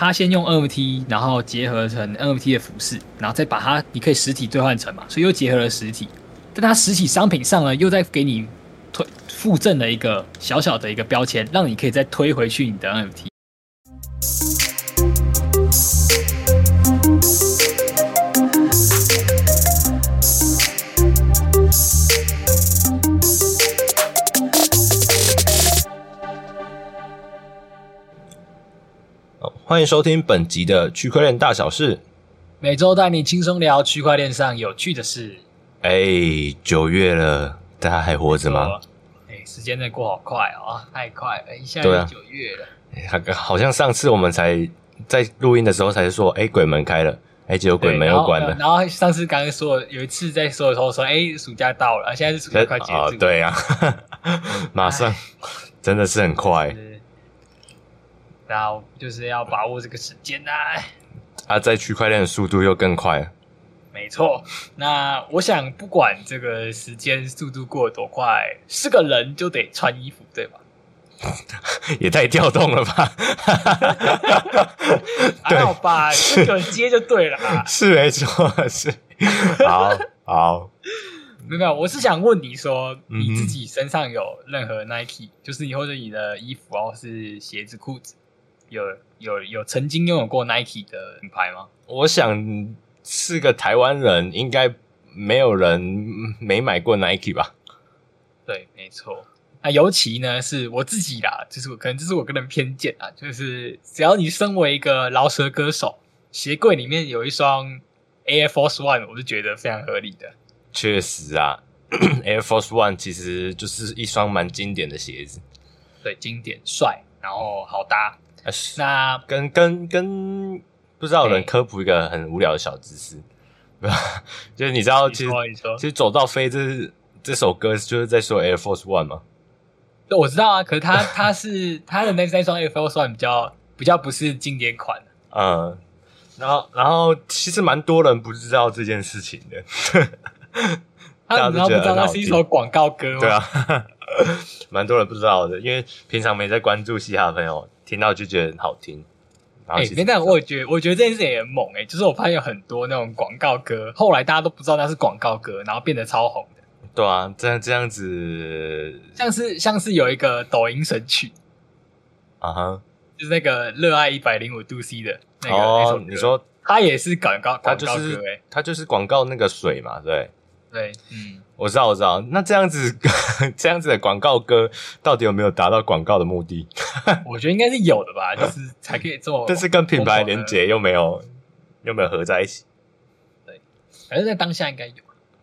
他先用 NFT，然后结合成 NFT 的服饰，然后再把它，你可以实体兑换成嘛，所以又结合了实体。但它实体商品上呢，又再给你推附赠了一个小小的一个标签，让你可以再推回去你的 NFT。欢迎收听本集的区块链大小事，每周带你轻松聊区块链上有趣的事。哎，九月了，大家还活着吗？哎，时间真的过好快哦，太快了，一下就九月了。啊，好像上次我们才在录音的时候才说，哎，鬼门开了，哎，结果鬼门又关了。然后，然后上次刚刚说有一次在说的时候说，哎，暑假到了，现在是暑假快结束对呀，马上，真的是很快。然后就是要把握这个时间呐、啊。啊，在区块链的速度又更快。没错。那我想，不管这个时间速度过得多快，是个人就得穿衣服，对吧？也太调动了吧？还好吧，这个接就对了。是没错，是。好好。没有，我是想问你说，你自己身上有任何 Nike，、嗯、就是你或者你的衣服，或是鞋子、裤子。有有有曾经拥有过 Nike 的品牌吗？我想是个台湾人，应该没有人 没买过 Nike 吧？对，没错。那尤其呢，是我自己啦，就是可能这是我个人偏见啊，就是只要你身为一个饶舌歌手，鞋柜里面有一双 Air Force One，我是觉得非常合理的。确实啊，Air Force One 其实就是一双蛮经典的鞋子。对，经典、帅，然后好搭。那跟跟跟不知道有人科普一个很无聊的小知识，欸、就是你知道其实其实走到飞这这首歌就是在说 Air Force One 吗？对，我知道啊，可是他 他是他的那那双 Air Force One 比较比较不是经典款，嗯，然后然后其实蛮多人不知道这件事情的，大家都不知道那是一首广告歌吗？对啊，蛮多人不知道的，因为平常没在关注嘻哈的朋友。听到就觉得很好听，哎，没、欸，但我觉得，我觉得这件事也很猛哎、欸，就是我发现有很多那种广告歌，后来大家都不知道那是广告歌，然后变得超红的。对啊，这样这样子，像是像是有一个抖音神曲，啊哈，就是那个热爱一百零五度 C 的那个哦，那首歌，你说他也是广告，他就是广告歌欸，他就是广告那个水嘛，对。对，嗯，我知道，我知道。那这样子，这样子的广告歌到底有没有达到广告的目的？我觉得应该是有的吧，就是才可以做。但是跟品牌连结又没有，又没有合在一起。对，反正在当下应该有。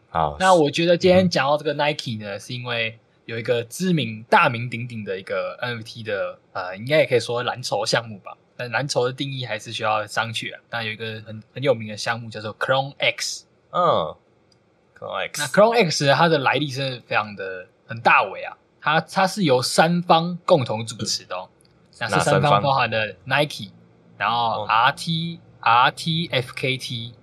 好，那我觉得今天讲到这个 Nike 呢，嗯、是因为有一个知名、大名鼎鼎的一个 NFT 的，呃，应该也可以说蓝筹项目吧。但蓝筹的定义还是需要商榷啊。但有一个很很有名的项目叫做 Clone X。嗯。X 那 Clone X 它的来历是非常的很大伟啊，它它是由三方共同主持的哦。那这三方包含的 Nike，然后 RT、哦、RTFKT，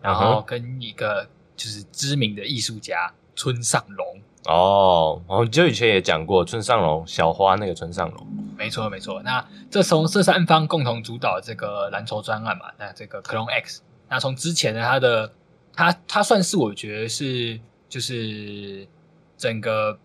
然后跟一个就是知名的艺术家村上隆。哦，我们就以前也讲过村上隆小花那个村上隆。没错没错，那这从这三方共同主导这个蓝筹专案嘛，那这个 Clone X，那从之前的它的。它它算是我觉得是就是整个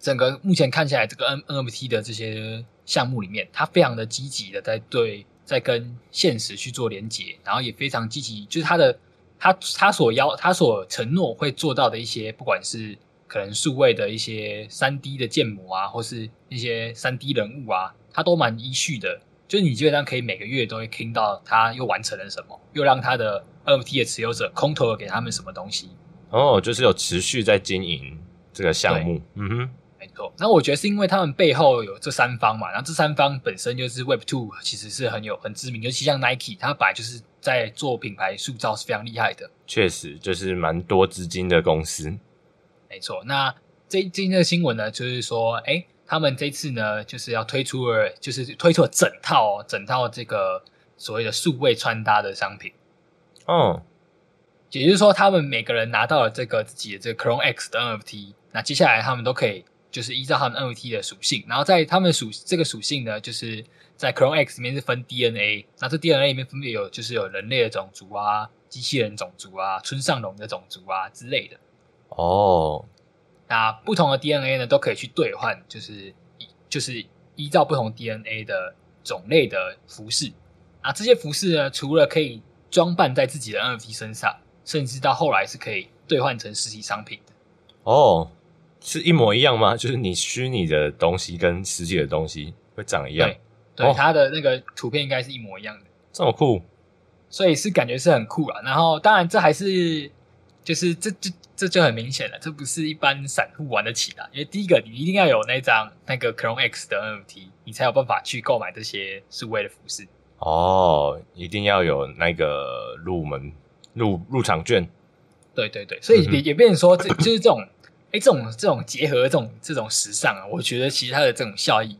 整个目前看起来这个 N NFT 的这些项目里面，它非常的积极的在对在跟现实去做连接，然后也非常积极，就是它的它它所要它所承诺会做到的一些，不管是可能数位的一些三 D 的建模啊，或是一些三 D 人物啊，它都蛮依序的，就是你基本上可以每个月都会听到它又完成了什么，又让它的。NFT 的持有者空投了给他们什么东西？哦，就是有持续在经营这个项目。嗯哼，没错。那我觉得是因为他们背后有这三方嘛，然后这三方本身就是 Web Two，其实是很有很知名，尤其像 Nike，它本来就是在做品牌塑造是非常厉害的。确实，就是蛮多资金的公司。没错。那这今天的新闻呢，就是说，哎，他们这次呢，就是要推出了，就是推出了整套整套这个所谓的数位穿搭的商品。嗯，也就是说，他们每个人拿到了这个自己的这个 Chrome X 的 NFT，那接下来他们都可以就是依照他们 NFT 的属性，然后在他们属这个属性呢，就是在 Chrome X 里面是分 DNA，那这 DNA 里面分别有就是有人类的种族啊、机器人种族啊、村上龙的种族啊之类的。哦，那不同的 DNA 呢，都可以去兑换，就是就是依照不同 DNA 的种类的服饰。啊，这些服饰呢，除了可以装扮在自己的 NFT 身上，甚至到后来是可以兑换成实体商品的。哦。是一模一样吗？就是你虚拟的东西跟实际的东西会长一样？对，对，哦、它的那个图片应该是一模一样的。这么酷，所以是感觉是很酷啊。然后，当然这还是就是这这这就很明显了，这不是一般散户玩得起的。因为第一个，你一定要有那张那个 Chrome X 的 NFT，你才有办法去购买这些数位的服饰。哦，一定要有那个入门入入场券。对对对，所以也也变成说，这就是这种。哎，这种这种结合这种这种时尚啊，我觉得其实它的这种效益，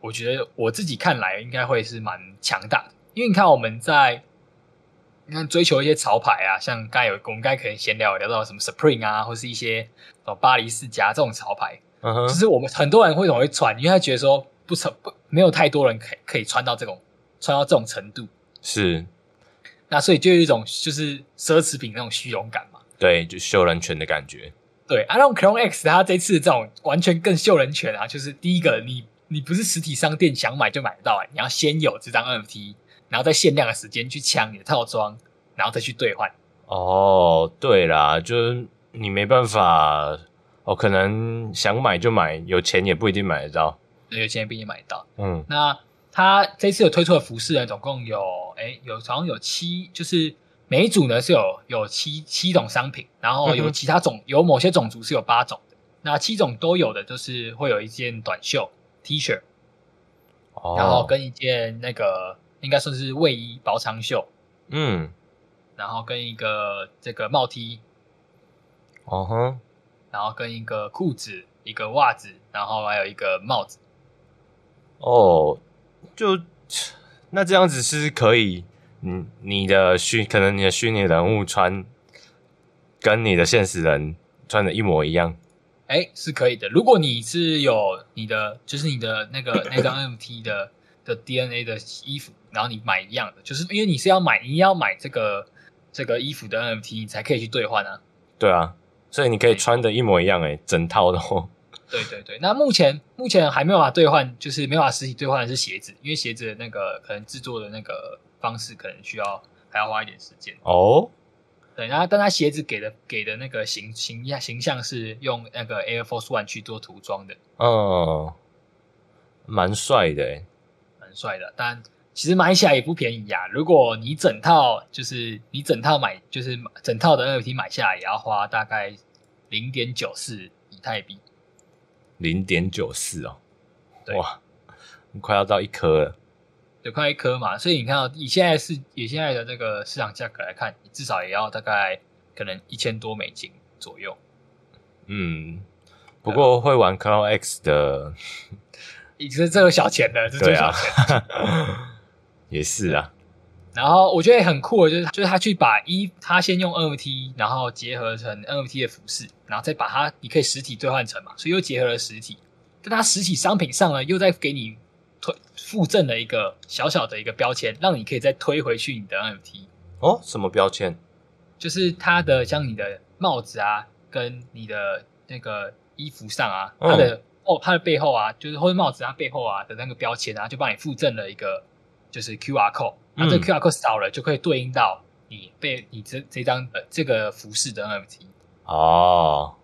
我觉得我自己看来应该会是蛮强大的。因为你看我们在你看追求一些潮牌啊，像刚才有我们刚才可能闲聊聊到什么 Supreme 啊，或是一些什么巴黎世家这种潮牌，嗯哼，其实我们很多人会总会穿，因为他觉得说不成不没有太多人可以可以穿到这种穿到这种程度，是，那所以就有一种就是奢侈品那种虚荣感嘛，对，就秀人权的感觉。对，啊，那种 Clone X 它这次这种完全更秀人权啊，就是第一个，你你不是实体商店想买就买得到，哎，你要先有这张 NFT，然后在限量的时间去抢你的套装，然后再去兑换。哦，对啦，就是你没办法，哦，可能想买就买，有钱也不一定买得到，对有钱也不一定买得到。嗯，那它这次有推出的服饰呢，总共有，哎，有好像有七，就是。每一组呢是有有七七种商品，然后有其他种、嗯、有某些种族是有八种的，那七种都有的就是会有一件短袖 T 恤，哦、然后跟一件那个应该算是卫衣薄长袖，嗯，然后跟一个这个帽 T，哦哼，然后跟一个裤子、一个袜子，然后还有一个帽子，哦，就那这样子是可以。嗯，你的虚可能你的虚拟人物穿跟你的现实人穿的一模一样，哎、欸，是可以的。如果你是有你的，就是你的那个那张 NFT 的的 DNA 的衣服，然后你买一样的，就是因为你是要买，你要买这个这个衣服的 NFT 你才可以去兑换啊。对啊，所以你可以穿的一模一样、欸，哎，整套的哦。对对对，那目前目前还没有办法兑换，就是没有办法实体兑换的是鞋子，因为鞋子的那个可能制作的那个。方式可能需要还要花一点时间哦。对，然后但他鞋子给的给的那个形形象形象是用那个 Air Force One 去做涂装的，哦，蛮帅的，蛮帅的。但其实买起来也不便宜呀、啊。如果你整套就是你整套买就是整套的 NFT 买下来，也要花大概零点九四以太币。零点九四哦，对哇，快要到一颗了。有快一颗嘛，所以你看到以现在是以现在的这个市场价格来看，至少也要大概可能一千多美金左右。嗯，不过会玩 Clone X 的，也是这个小钱的，这是最小钱。啊、也是啊。然后我觉得很酷的就是，就是他去把衣，他先用 NFT，然后结合成 NFT 的服饰，然后再把它，你可以实体兑换成嘛，所以又结合了实体，在它实体商品上呢，又再给你。推附赠了一个小小的一个标签，让你可以再推回去你的 NFT 哦。什么标签？就是它的像你的帽子啊，跟你的那个衣服上啊，它的、嗯、哦，它的背后啊，就是或者帽子它背后啊的那个标签啊，就帮你附赠了一个就是 QR code。那这个 QR code 扫了，就可以对应到你被你这这张呃这个服饰的 NFT 哦。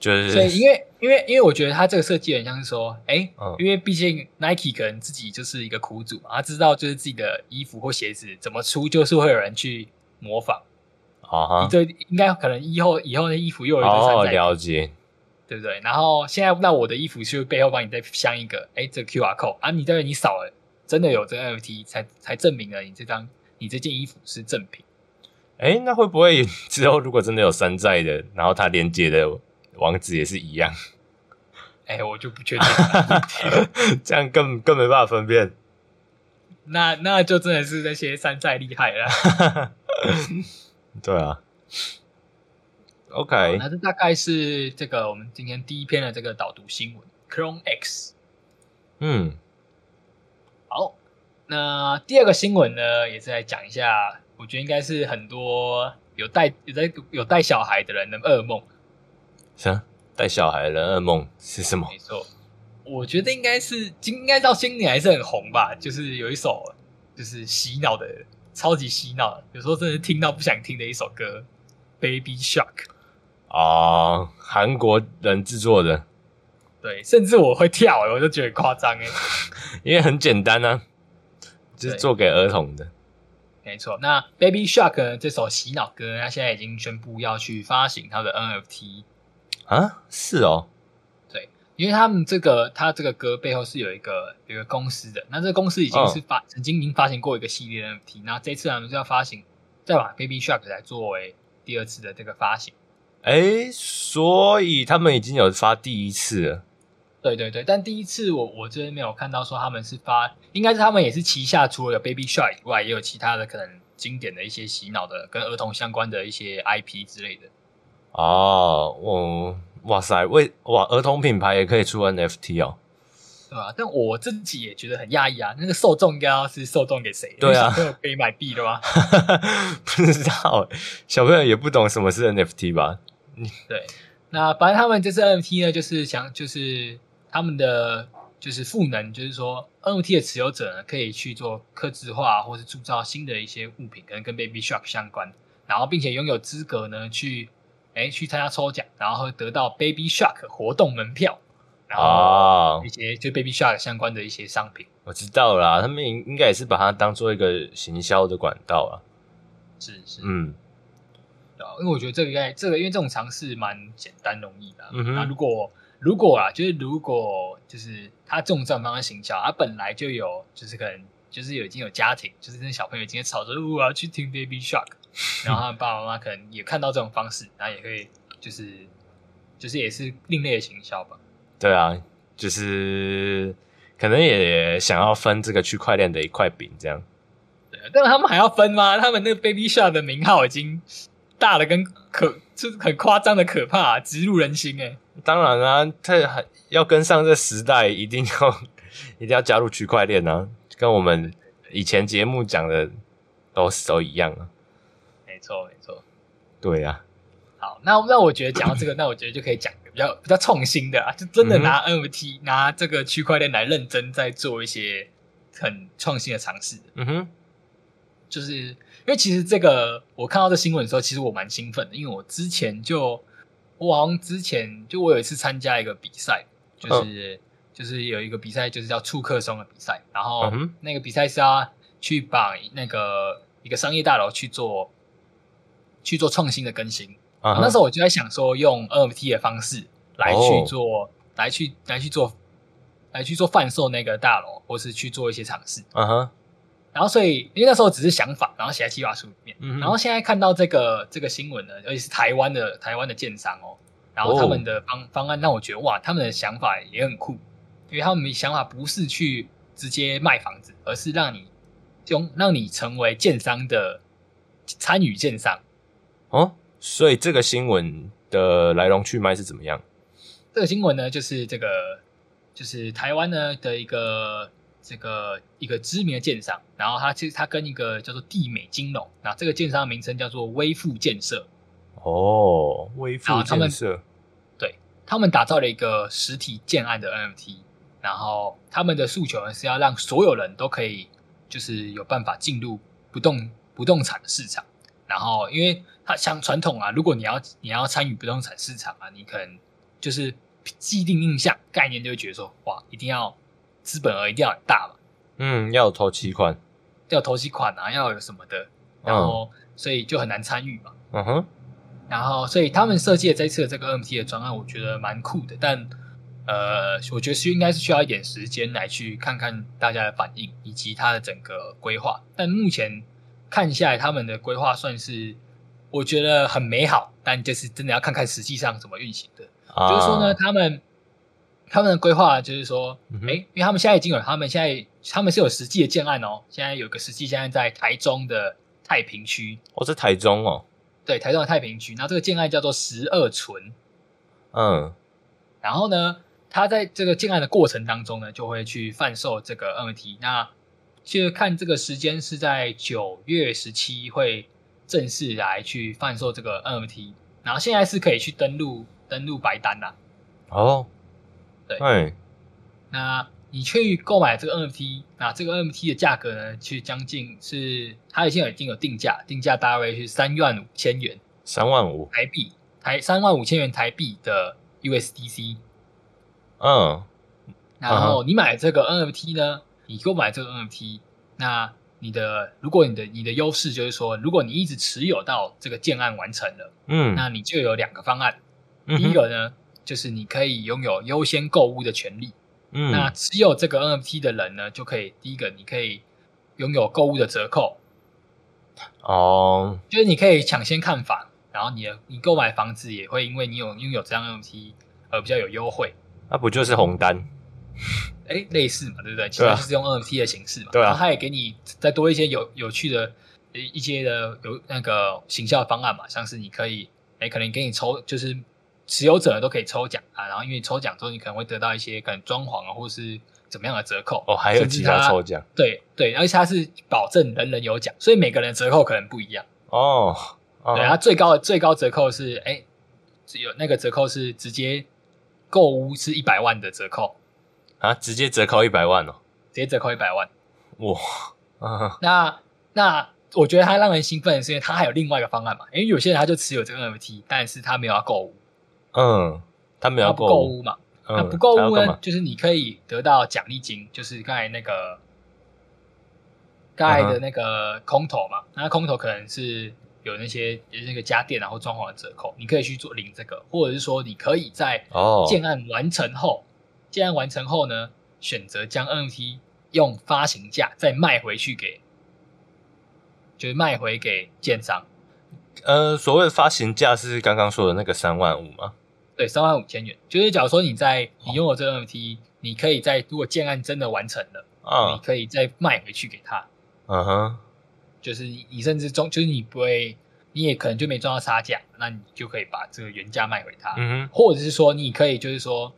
就是，所以因为因为因为我觉得他这个设计很像是说，哎、欸，嗯、因为毕竟 Nike 可能自己就是一个苦主嘛，他知道就是自己的衣服或鞋子怎么出，就是会有人去模仿。啊这应该可能以后以后的衣服又有一个山寨哦，了解，对不对？然后现在那我的衣服是背后帮你再镶一个，哎、欸，这个 QR code 啊，你这个你扫了，真的有这个 NFT 才才证明了你这张你这件衣服是正品。哎、欸，那会不会 之后如果真的有山寨的，然后它连接的？网址也是一样，哎、欸，我就不确定了，这样更更没办法分辨。那那就真的是那些山寨厉害了。对啊，OK，那这大概是这个我们今天第一篇的这个导读新闻，Chrome X。嗯，好，那第二个新闻呢，也是来讲一下，我觉得应该是很多有带有在有带小孩的人的噩梦。行，带小孩的人噩梦是什么？没错，我觉得应该是今应该到今年还是很红吧，就是有一首就是洗脑的，超级洗脑，有时候真的听到不想听的一首歌，Baby Shark。啊，韩国人制作的，对，甚至我会跳，我就觉得夸张哎，因为很简单啊，就是做给儿童的，没错。那 Baby Shark，这首洗脑歌，它现在已经宣布要去发行它的 NFT 啊，是哦，对，因为他们这个，他这个歌背后是有一个有一个公司的，那这个公司已经是发、哦、曾经已经发行过一个系列的 NFT，那这次他们就要发行，再把 Baby Shark 来作为第二次的这个发行。哎，所以他们已经有发第一次了。对对对，但第一次我我这边没有看到说他们是发，应该是他们也是旗下除了有 Baby Shark 以外，也有其他的可能经典的一些洗脑的跟儿童相关的一些 IP 之类的。哦，我，哇塞，为哇儿童品牌也可以出 NFT 哦。对吧、啊？但我自己也觉得很讶异啊！那个受众应该要是受众给谁？对啊，小朋友可以买币的吗？不知道，小朋友也不懂什么是 NFT 吧？对，那反正他们这次 NFT 呢，就是想，就是他们的就是赋能，就是说 NFT 的持有者呢，可以去做刻字化，或是铸造新的一些物品，可能跟 Baby Shark 相关，然后并且拥有资格呢，去哎去参加抽奖，然后会得到 Baby Shark 活动门票。然后一些就 Baby Shark 相关的一些商品，我知道啦，他们应应该也是把它当做一个行销的管道啊。是是，嗯，因为我觉得这个应该这个，因为这种尝试蛮简单容易的。嗯哼，那如果如果啊，就是如果就是他这种这种方式行销，他本来就有就是可能就是有已经有家庭，就是那小朋友已经吵着我要去听 Baby Shark，然后他们爸爸妈妈可能也看到这种方式，然后也会就是就是也是另类的行销吧。对啊，就是可能也想要分这个区块链的一块饼，这样。对，但是他们还要分吗？他们那个 Baby Shark 的名号已经大的跟可，就是很夸张的可怕啊，直入人心哎。当然啊，他还要跟上这时代，一定要 一定要加入区块链啊，跟我们以前节目讲的都都一样啊。没错，没错。对呀、啊。好，那那我觉得讲到这个，那我觉得就可以讲。比较比较创新的啊，就真的拿 NFT、嗯、拿这个区块链来认真在做一些很创新的尝试。嗯哼，就是因为其实这个我看到这新闻的时候，其实我蛮兴奋的，因为我之前就我好像之前就我有一次参加一个比赛，就是、嗯、就是有一个比赛，就是叫触客松的比赛，然后那个比赛是要去把那个一个商业大楼去做去做创新的更新。Uh -huh. 那时候我就在想说，用 NFT 的方式来去做，oh. 来去来去做，来去做贩售那个大楼，或是去做一些尝试。嗯哼。然后，所以因为那时候只是想法，然后写在计划书里面。嗯。然后现在看到这个这个新闻呢，尤其是台湾的台湾的建商哦，然后他们的方、oh. 方案让我觉得哇，他们的想法也很酷，因为他们的想法不是去直接卖房子，而是让你用让你成为建商的参与建商。哦、oh?。所以这个新闻的来龙去脉是怎么样？这个新闻呢，就是这个，就是台湾呢的一个这个一个知名的建商，然后他其实他跟一个叫做地美金融，那这个建商的名称叫做微富建设。哦，微富建设，对，他们打造了一个实体建案的 NFT，然后他们的诉求呢是要让所有人都可以，就是有办法进入不动不动产的市场。然后，因为它像传统啊，如果你要你要参与不动产市场啊，你可能就是既定印象概念就会觉得说，哇，一定要资本额一定要很大嘛，嗯，要有头期款，要有头期款啊，要有什么的，然后、嗯、所以就很难参与嘛，嗯哼，然后所以他们设计的这次的这个 NFT 的专案，我觉得蛮酷的，但呃，我觉得是应该是需要一点时间来去看看大家的反应以及它的整个规划，但目前。看下来，他们的规划算是我觉得很美好，但就是真的要看看实际上怎么运行的。啊、就是说呢，他们他们的规划就是说，哎、嗯，因为他们现在已经有，他们现在他们是有实际的建案哦。现在有个实际现在在台中的太平区，哦，在台中哦。对，台中的太平区。那这个建案叫做十二存，嗯，然后呢，他在这个建案的过程当中呢，就会去贩售这个 NFT。那就是看这个时间是在九月十七会正式来去贩售这个 NFT，然后现在是可以去登录登录白单啦。哦，对，对，那。你去购买这个 NFT，那这个 NFT 的价格呢，其实将近是它已经有已经有定价，定价大约是三万五千元，三万五。台币，台三万五千元台币的 USDC。嗯，然后你买这个 NFT 呢，你购买这个 NFT，那你的如果你的你的优势就是说，如果你一直持有到这个建案完成了，嗯，那你就有两个方案，嗯、第一个呢，就是你可以拥有优先购物的权利。嗯，那持有这个 NFT 的人呢，就可以第一个，你可以拥有购物的折扣哦，就是你可以抢先看房，然后你的你购买房子也会因为你有拥有这样 NFT 而比较有优惠。那不就是红单？哎，类似嘛，对不对？其实就是用 NFT 的形式嘛。对啊。然后他也给你再多一些有有趣的一些的有那个行销方案嘛，像是你可以哎，可能给你抽就是。持有者都可以抽奖啊，然后因为抽奖之后，你可能会得到一些可能装潢啊，或是怎么样的折扣哦，还有其他抽奖，对对，而且它是保证人人有奖，所以每个人折扣可能不一样哦。哦对，它最高的最高折扣是哎，有那个折扣是直接购物是一百万的折扣啊，直接折扣一百万哦，直接折扣一百万哇！啊、那那我觉得它让人兴奋的是因为它还有另外一个方案嘛，因为有些人他就持有这个 NFT，但是他没有要购物。嗯，他没有不购物嘛？嗯、那不购物呢？就是你可以得到奖励金，就是刚才那个刚才的那个空投嘛。那空投可能是有那些那个家电然后装潢的折扣，你可以去做领这个，或者是说你可以在建案完成后，建案完成后呢，选择将 NFT 用发行价再卖回去给，就是卖回给建商。呃，所谓的发行价是刚刚说的那个三万五吗？对，三万五千元。就是假如说你在你拥有这个 NFT，你可以在如果建案真的完成了，啊，你可以再卖回去给他。嗯哼，就是你你甚至中，就是你不会，你也可能就没赚到差价，那你就可以把这个原价卖回他。嗯哼，或者是说你可以就是说，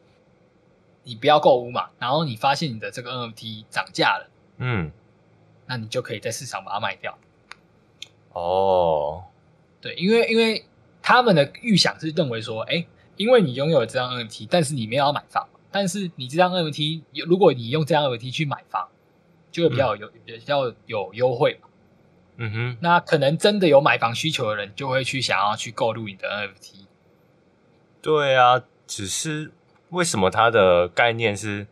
你不要购物嘛，然后你发现你的这个 NFT 涨价了，嗯，那你就可以在市场把它卖掉。哦。对，因为因为他们的预想是认为说，哎，因为你拥有这张 NFT，但是你没有要买房，但是你这张 NFT，如果你用这张 NFT 去买房，就会比较有、嗯、比较有优惠嘛。嗯哼，那可能真的有买房需求的人，就会去想要去购入你的 NFT。对啊，只是为什么它的概念是，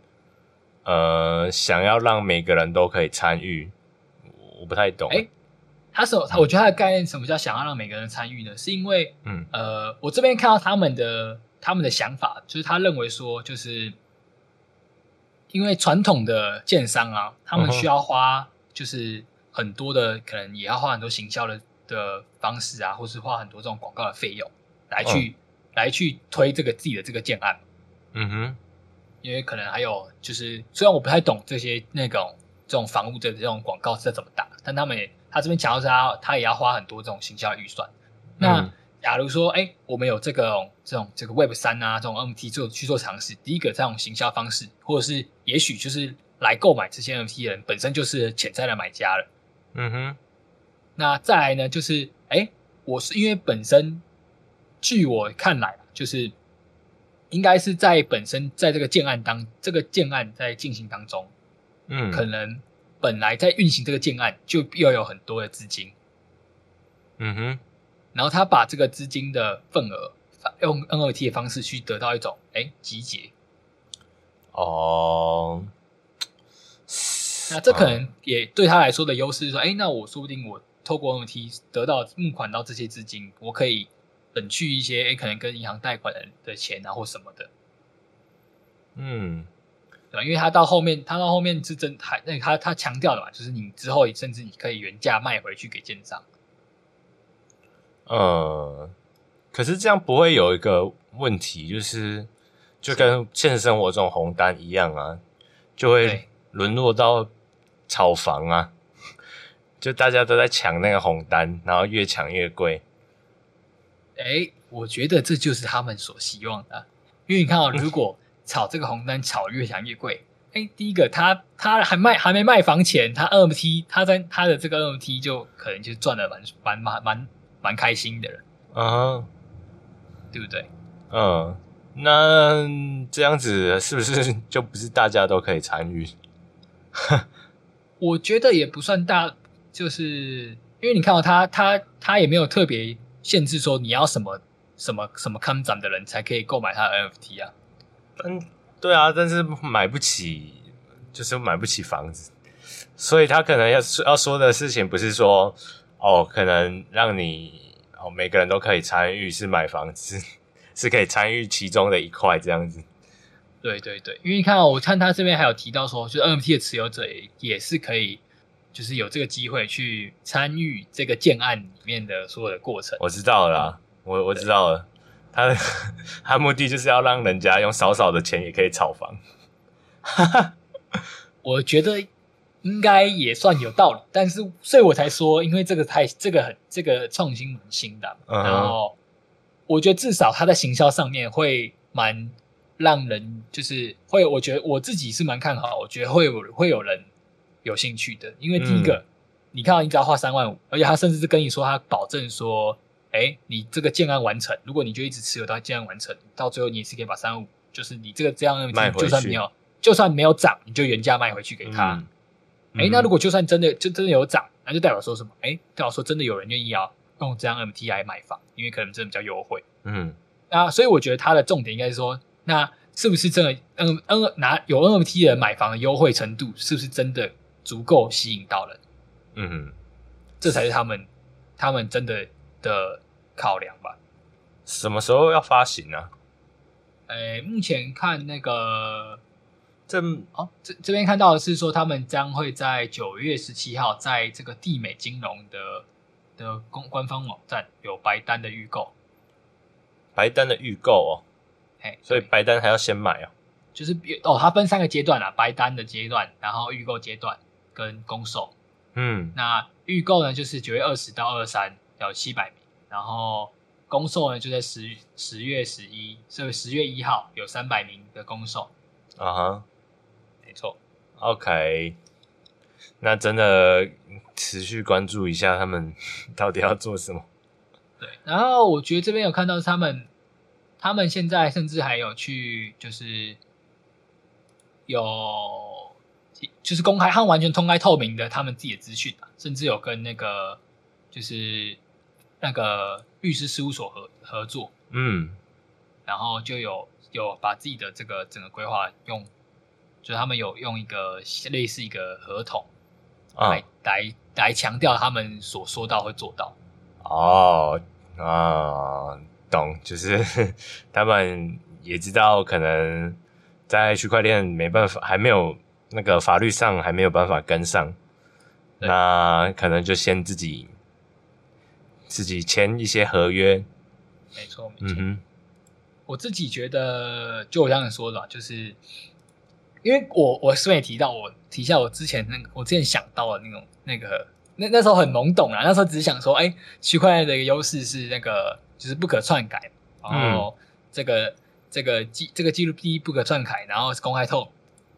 呃，想要让每个人都可以参与，我不太懂。哎。他是，我觉得他的概念什么叫想要让每个人参与呢？是因为，嗯，呃，我这边看到他们的他们的想法，就是他认为说，就是因为传统的建商啊，他们需要花就是很多的，可能也要花很多行销的的方式啊，或是花很多这种广告的费用来去、嗯、来去推这个自己的这个建案。嗯哼，因为可能还有就是，虽然我不太懂这些那种这种房屋的这种广告是怎么打，但他们也。他这边讲到是他，他也要花很多这种行销预算。那假如说，哎、欸，我们有这个这种这个 Web 三啊，这种 NFT 做去做尝试，第一个这种行销方式，或者是也许就是来购买这些 NFT 的人本身就是潜在的买家了。嗯哼。那再来呢，就是哎、欸，我是因为本身，据我看来，就是应该是在本身在这个建案当这个建案在进行当中，嗯，可能。本来在运行这个建案，就要有很多的资金，嗯哼，然后他把这个资金的份额用 NFT 的方式去得到一种哎集结，哦，那这可能也对他来说的优势是说，哎，那我说不定我透过 NFT 得到募款到这些资金，我可以省去一些哎可能跟银行贷款的的钱啊或什么的，嗯。对，因为他到后面，他到后面是真还那他他强调的嘛，就是你之后甚至你可以原价卖回去给建商。呃，可是这样不会有一个问题，就是就跟现实生活这种红单一样啊，就会沦落到炒房啊，就大家都在抢那个红单，然后越抢越贵。哎，我觉得这就是他们所希望的，因为你看啊、哦，如果炒这个红单炒越想越贵，哎，第一个他他还卖还没卖房前，他 NFT 他在他的这个 NFT 就可能就赚的蛮蛮蛮蛮蛮开心的了，啊，对不对？嗯，那这样子是不是就不是大家都可以参与？我觉得也不算大，就是因为你看到、哦、他他他也没有特别限制说你要什么什么什么看涨的人才可以购买他的 NFT 啊。嗯，对啊，但是买不起，就是买不起房子，所以他可能要要说的事情不是说哦，可能让你哦每个人都可以参与是买房子。是可以参与其中的一块这样子，对对对，因为你看哦，我看他这边还有提到说，就是 NFT 的持有者也也是可以，就是有这个机会去参与这个建案里面的所有的过程。我知道了啦，我我知道了，他的他目的就是要让人家用少少的钱也可以炒房。哈哈，我觉得应该也算有道理，但是所以我才说，因为这个太这个很这个创新蛮新的，嗯、然后。我觉得至少他在行销上面会蛮让人，就是会，我觉得我自己是蛮看好，我觉得会有会有人有兴趣的。因为第一个，嗯、你看到你只要花三万五，而且他甚至是跟你说他保证说，哎，你这个建案完成，如果你就一直持有到建案完成，到最后你也是可以把三万五，就是你这个这样的，就算没有就算没有涨，你就原价卖回去给他。哎、嗯，那如果就算真的就真的有涨，那就代表说什么？哎，代表说真的有人愿意要。用这样来买房，因为可能真的比较优惠。嗯，那，所以我觉得它的重点应该是说，那是不是真的 N N 拿有 NFT 的人买房的优惠程度，是不是真的足够吸引到人？嗯，这才是他们他们真的的考量吧。什么时候要发行呢？诶，目前看那个这哦，这这边看到的是说，他们将会在九月十七号在这个地美金融的。的公官方网站有白单的预购，白单的预购哦，嘿，所以白单还要先买哦，就是哦，它分三个阶段啊，白单的阶段，然后预购阶段跟公售，嗯，那预购呢就是九月二十到二三有七百名，然后公售呢就在十十月十一，所以十月一号有三百名的公售，啊哈，没错，OK，那真的。持续关注一下他们 到底要做什么。对，然后我觉得这边有看到他们，他们现在甚至还有去，就是有，就是公开，他们完全公开透明的他们自己的资讯，甚至有跟那个就是那个律师事务所合合作，嗯，然后就有有把自己的这个整个规划用，就是他们有用一个类似一个合同。来来来强调他们所说到会做到。哦啊，懂，就是 他们也知道可能在区块链没办法，还没有那个法律上还没有办法跟上，那可能就先自己自己签一些合约，没错，没错。嗯，我自己觉得，就我刚才说的，就是。因为我我顺便提到，我提一下我之前那个我之前想到的那种那个那那时候很懵懂啊，那时候只是想说，哎，区块链的一个优势是那个就是不可篡改，然后这个、嗯、这个记这个记录第一不可篡改，然后是公开透。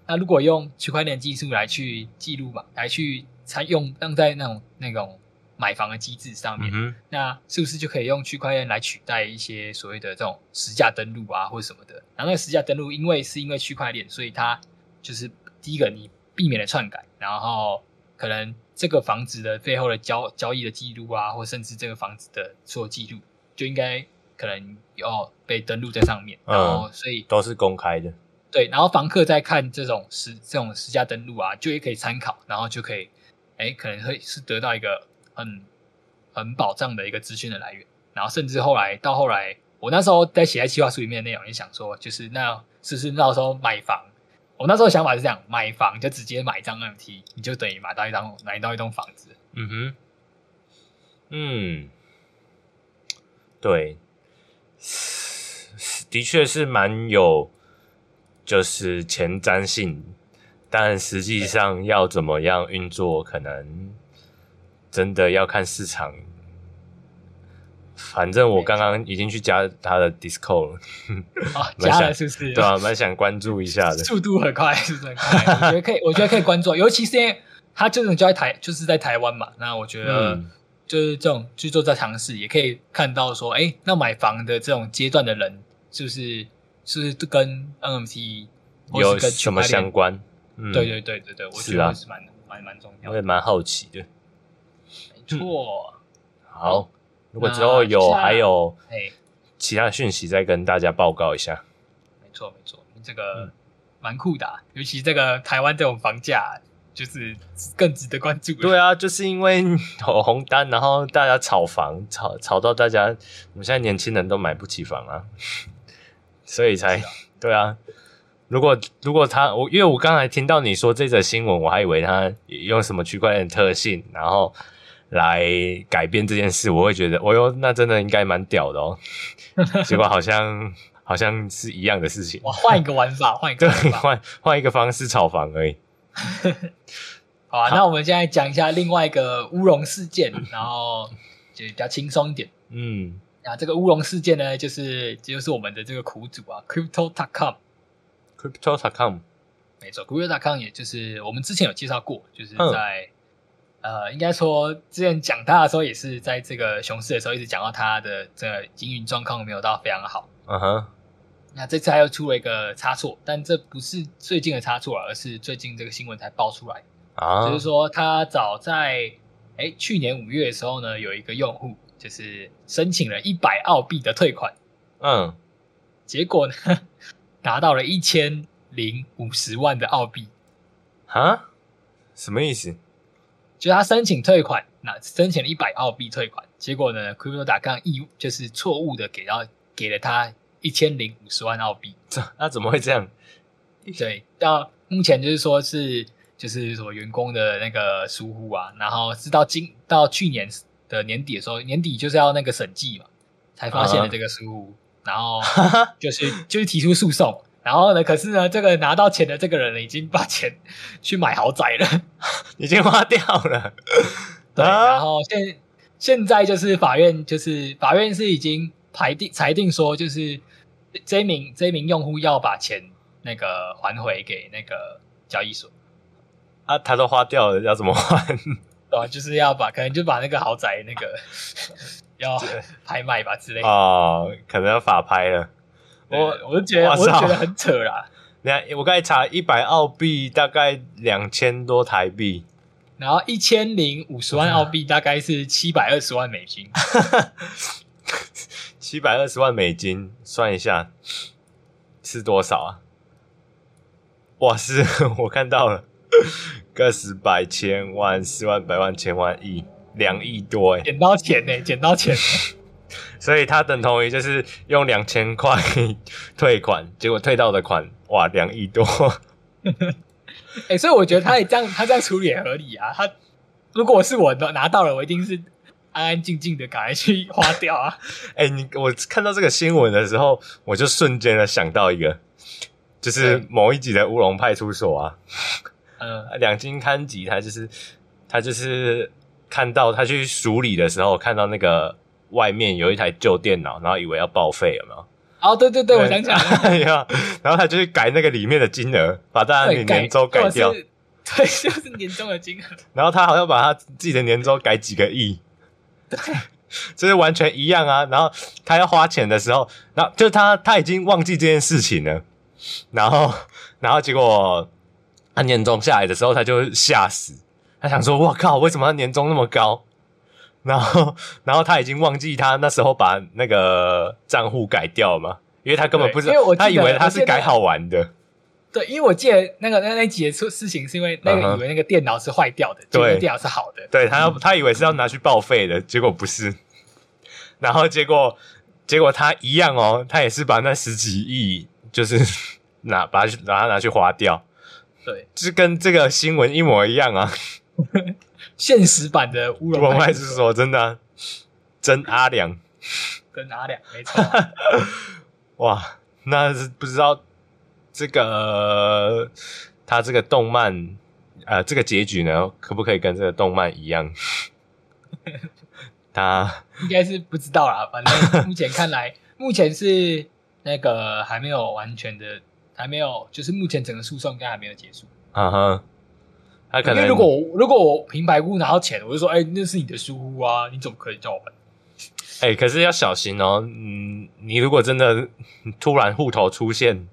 那如果用区块链技术来去记录嘛，来去采用用在那种那种买房的机制上面，嗯、那是不是就可以用区块链来取代一些所谓的这种实价登录啊或者什么的？然后那个实价登录，因为是因为区块链，所以它就是第一个，你避免了篡改，然后可能这个房子的背后的交交易的记录啊，或甚至这个房子的所有记录，就应该可能要被登录在上面，然后所以、嗯、都是公开的。对，然后房客在看这种实这种实价登录啊，就也可以参考，然后就可以，哎，可能会是得到一个很很保障的一个资讯的来源，然后甚至后来到后来，我那时候在写在计划书里面的内容，也想说，就是那是不是到时候买房？我那时候想法是这样：买房就直接买一张 NFT，你就等于买到一张买到一栋房子。嗯哼，嗯，对，的确是蛮有就是前瞻性，但实际上要怎么样运作，可能真的要看市场反正我刚刚已经去加他的 Discord 了，啊，加了是不是？对啊，蛮想关注一下的，速度很快，是不是很快？我觉得可以，我觉得可以关注，尤其是因为他这种就在台，就是在台湾嘛。那我觉得就是这种去做在尝试，也可以看到说，哎、嗯，那买房的这种阶段的人，是不是是不是跟 NMT 有什么相关？嗯、对对对对对，我觉得是蛮蛮蛮重要的，我也蛮好奇的。没错，好。如果之后有还有其他讯息，再跟大家报告一下。没错没错，这个蛮酷的，啊，尤其这个台湾这种房价，就是更值得关注。对啊，就是因为有红单，然后大家炒房，炒炒到大家，我们现在年轻人都买不起房啊，所以才对啊。如果如果他我，因为我刚才听到你说这则新闻，我还以为他用什么区块链特性，然后。来改变这件事，我会觉得，哦哟，那真的应该蛮屌的哦。结果好像好像是一样的事情。我换一个玩法，换一个对，换换一个方式炒房而已。好啊，好，那我们现在讲一下另外一个乌龙事件，然后就比较轻松一点。嗯，那这个乌龙事件呢，就是就是我们的这个苦主啊，Crypto.com，Crypto.com，没错，Crypto.com 也就是我们之前有介绍过，就是在。呃，应该说之前讲他的时候，也是在这个熊市的时候，一直讲到他的这个营运状况没有到非常好。嗯哼。那这次他又出了一个差错，但这不是最近的差错，而是最近这个新闻才爆出来。啊。就是说，他早在哎去年五月的时候呢，有一个用户就是申请了一百澳币的退款。嗯。结果呢，拿到了一千零五十万的澳币。啊？什么意思？就他申请退款，那申请了一百澳币退款，结果呢，Crypto 打杠义就是错误的给到给了他一千零五十万澳币。这那怎么会这样？对，到目前就是说是就是什么员工的那个疏忽啊，然后是到今到去年的年底的时候，年底就是要那个审计嘛，才发现了这个疏忽，啊、然后 就是就是提出诉讼。然后呢？可是呢，这个拿到钱的这个人已经把钱去买豪宅了，已经花掉了。对，啊、然后现现在就是法院，就是法院是已经裁定裁定说，就是这一名这一名用户要把钱那个还回给那个交易所。啊，他都花掉了，要怎么还？对、啊，就是要把可能就把那个豪宅那个 要拍卖吧之类的。哦，可能要法拍了。我我就觉得，我就觉得很扯啦。你看，我刚才查一百澳币大概两千多台币，然后一千零五十万澳币大概是七百二十万美金。七百二十万美金，算一下是多少啊？哇，是我看到了，个十百千万十万百万千万亿两亿多哎，捡到钱呢，捡到钱。所以他等同于就是用两千块退款，结果退到的款哇两亿多。哎、欸，所以我觉得他也这样，他这样处理也合理啊。他如果是我拿到了，我一定是安安静静的赶快去花掉啊。哎、欸，你我看到这个新闻的时候，我就瞬间的想到一个，就是某一集的乌龙派出所啊，嗯，两金勘吉他就是他就是看到他去处理的时候，看到那个。外面有一台旧电脑，然后以为要报废，有没有？哦，对对对，我想起来了。然后他就去改那个里面的金额，把大家的年周改掉。对，就是年终的金额。然后他好像把他自己的年终改几个亿，对，就是完全一样啊。然后他要花钱的时候，然后就是他他已经忘记这件事情了。然后，然后结果他年终下来的时候，他就吓死，他想说：“我靠，为什么他年终那么高？”然后，然后他已经忘记他那时候把那个账户改掉了嘛，因为他根本不知道，他以为他是改好玩的。对，因为我记得那个那那几件事情是因为那个以为那个电脑是坏掉的，对、uh，huh. 电脑是好的。对，他要他以为是要拿去报废的，结果不是。然后结果结果他一样哦，他也是把那十几亿就是 拿把它拿它拿去花掉。对，就是跟这个新闻一模一样啊。现实版的乌龙派出所，真的、啊、真阿良，真阿良，没错。哇，那是不知道这个他这个动漫，呃，这个结局呢，可不可以跟这个动漫一样？他应该是不知道啦。反正目前看来，目前是那个还没有完全的，还没有，就是目前整个诉讼应该还没有结束。嗯哼，他可能如果我如果我平白无故拿到钱，我就说，哎、欸，那是你的疏忽啊，你怎么可以叫我还？哎、欸，可是要小心哦。嗯，你如果真的突然户头出现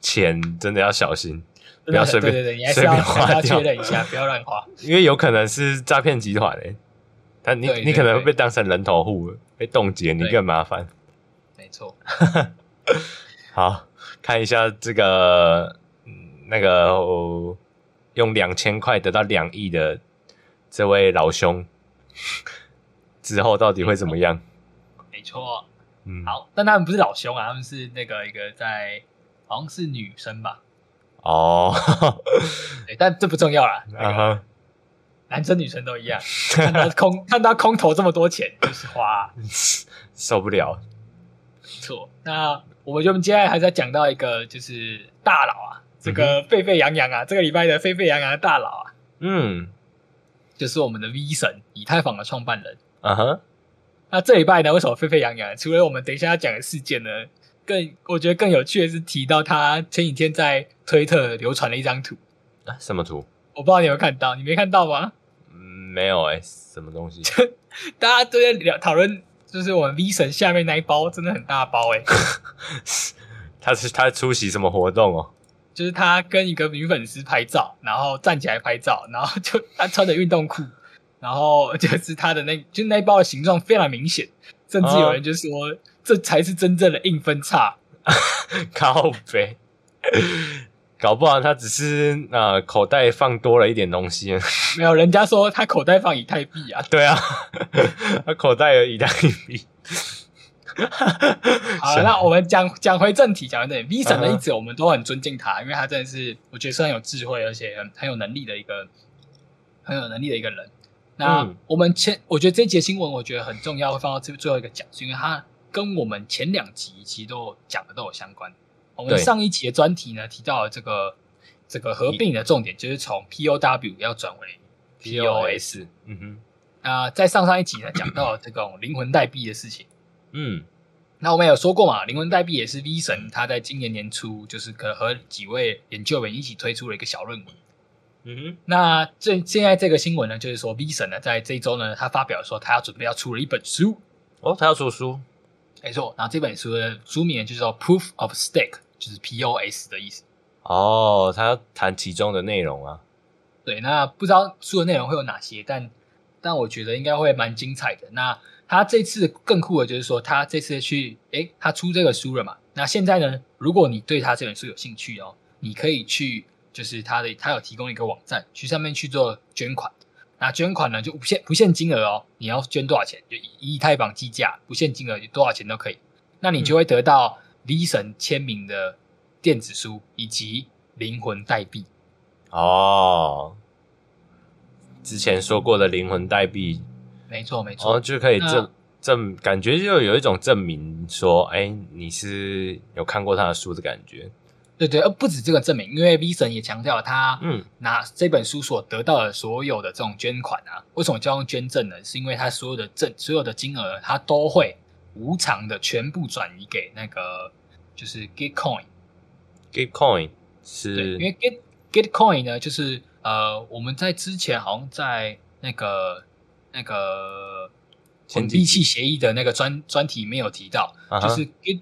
钱，真的要小心，不要随便，对对对，你还是要还是要确认一下，不要乱花，因为有可能是诈骗集团诶。他你你可能会被当成人头户，被冻结，你更麻烦。没错。好，看一下这个那个用两千块得到两亿的这位老兄之后到底会怎么样？没错，嗯，好，但他们不是老兄啊，他们是那个一个在，好像是女生吧？哦，对，但这不重要啦，那个，男生女生都一样，看到空看到空投这么多钱就是花，受不了。没错，那我们就接下来还是要讲到一个就是大佬啊，这个沸沸扬扬啊，这个礼拜的沸沸扬扬的大佬啊，嗯，就是我们的 V 神以太坊的创办人，嗯哼。那这礼拜呢，为什么沸沸扬扬？除了我们等一下要讲的事件呢，更我觉得更有趣的是提到他前几天在推特流传了一张图啊，什么图？我不知道你有没有看到，你没看到吗？嗯，没有哎、欸，什么东西？大家都在聊讨论，就是我们 V 神下面那一包真的很大包哎、欸，他是他出席什么活动哦？就是他跟一个女粉丝拍照，然后站起来拍照，然后就他穿着运动裤。然后就是他的那，就那一包的形状非常明显，甚至有人就说、哦、这才是真正的硬分叉，靠呗，搞不好他只是呃口袋放多了一点东西，没有人家说他口袋放以太币啊，对啊，他口袋有以太币。好，那我们讲讲回正题，讲回正题，V 神的一直我们都很尊敬他，因为他真的是我觉得是很有智慧，而且很很有能力的一个很有能力的一个人。那我们前，我觉得这一节新闻我觉得很重要，会放到最最后一个讲，是因为它跟我们前两集其实都讲的都有相关。我们上一集的专题呢，提到了这个这个合并的重点，就是从 POW 要转为 POS。嗯哼。那在上上一集呢，讲到了这种灵魂代币的事情。嗯。那我们有说过嘛，灵魂代币也是 V 神他在今年年初，就是可和几位研究员一起推出了一个小论文。嗯哼，那这现在这个新闻呢，就是说 V 神呢，在这一周呢，他发表说他要准备要出了一本书哦，他要出书，没错。然后这本书的书名就是说 Proof of Stake，就是 POS 的意思。哦，他要谈其中的内容啊。对，那不知道书的内容会有哪些，但但我觉得应该会蛮精彩的。那他这次更酷的就是说，他这次去，诶，他出这个书了嘛？那现在呢，如果你对他这本书有兴趣哦，你可以去。就是他的，他有提供一个网站，去上面去做捐款。那捐款呢，就不限不限金额哦，你要捐多少钱，就以以太坊计价，不限金额，多少钱都可以。那你就会得到 V 神签名的电子书以及灵魂代币。哦，之前说过的灵魂代币，没错没错，哦，就可以证证，感觉就有一种证明说，哎，你是有看过他的书的感觉。对对，而不止这个证明，因为 V 神也强调他，嗯，拿这本书所得到的所有的这种捐款啊，为什么叫用捐赠呢？是因为他所有的赠所有的金额，他都会无偿的全部转移给那个就是 Gitcoin。Gitcoin 是，因为 Git Gitcoin 呢，就是呃，我们在之前好像在那个那个稳定器协议的那个专专题没有提到，就是 Git，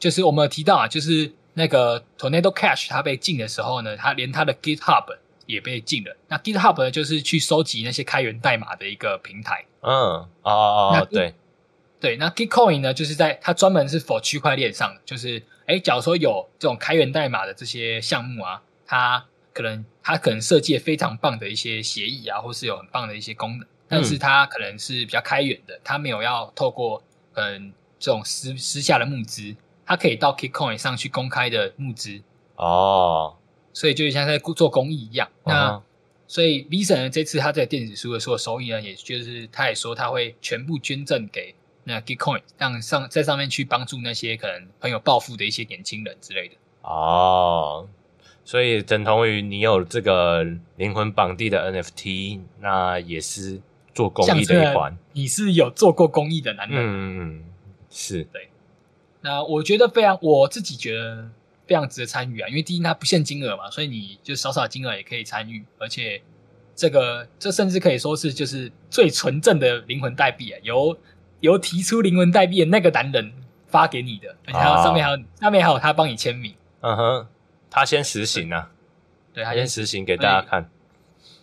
就是我们有提到啊，就是。那个 Tornado Cash 它被禁的时候呢，它连它的 GitHub 也被禁了。那 GitHub 呢，就是去收集那些开源代码的一个平台。嗯，哦哦哦，对对。那 Gitcoin 呢，就是在它专门是 for 区块链上的，就是哎，假如说有这种开源代码的这些项目啊，它可能它可能设计非常棒的一些协议啊，或是有很棒的一些功能，但是他可能是比较开源的，他没有要透过嗯这种私私下的募资。他可以到 KitCoin 上去公开的募资哦，所以就像在做公益一样。哦、那所以 V 神呢，这次他在电子书的所有收益呢，也就是他也说他会全部捐赠给那 KitCoin，让上在上面去帮助那些可能很有抱负的一些年轻人之类的。哦，所以等同于你有这个灵魂绑定的 NFT，那也是做公益的一环。你是有做过公益的男人，嗯嗯嗯，是对。那我觉得非常，我自己觉得非常值得参与啊，因为第一它不限金额嘛，所以你就少少金额也可以参与，而且这个这甚至可以说是就是最纯正的灵魂代币啊，由由提出灵魂代币的那个男人发给你的，而且还有上面还有、哦、上面还有他帮你签名。嗯哼，他先实行啊，对，他先实行给大家看。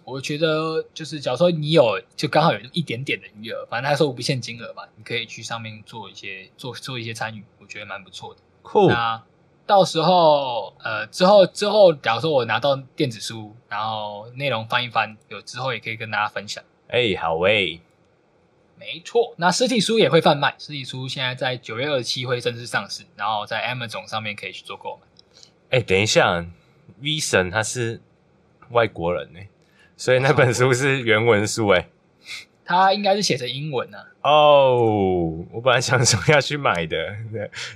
我觉得就是，假如说你有就刚好有一点点的余额，反正他说不限金额嘛，你可以去上面做一些做做一些参与，我觉得蛮不错的。酷。那到时候呃之后之后，假如说我拿到电子书，然后内容翻一翻，有之后也可以跟大家分享。哎、欸，好喂、欸。没错，那实体书也会贩卖，实体书现在在九月二十七会正式上市，然后在 Amazon 上面可以去做购买。哎、欸，等一下，V 神他是外国人呢、欸。所以那本书是原文书诶，它应该是写成英文呢、啊。哦、oh,，我本来想说要去买的，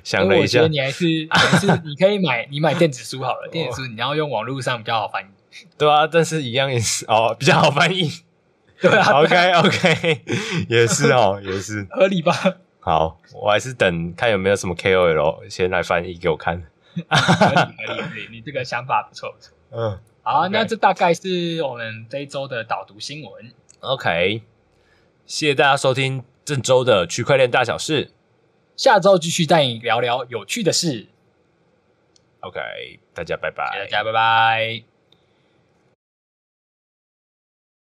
想了一下，我觉得你还是 还是你可以买，你买电子书好了。电子书你要用网络上比较好翻译。对啊，但是一样也是哦，比较好翻译。对啊，OK OK，也是哦，也是合理吧？好，我还是等看有没有什么 KOL 先来翻译给我看。合理合理合理，你这个想法不错不错。嗯。好，okay. 那这大概是我们这一周的导读新闻。OK，谢谢大家收听这周的区块链大小事。下周继续带你聊聊有趣的事。OK，大家拜拜。大家拜拜。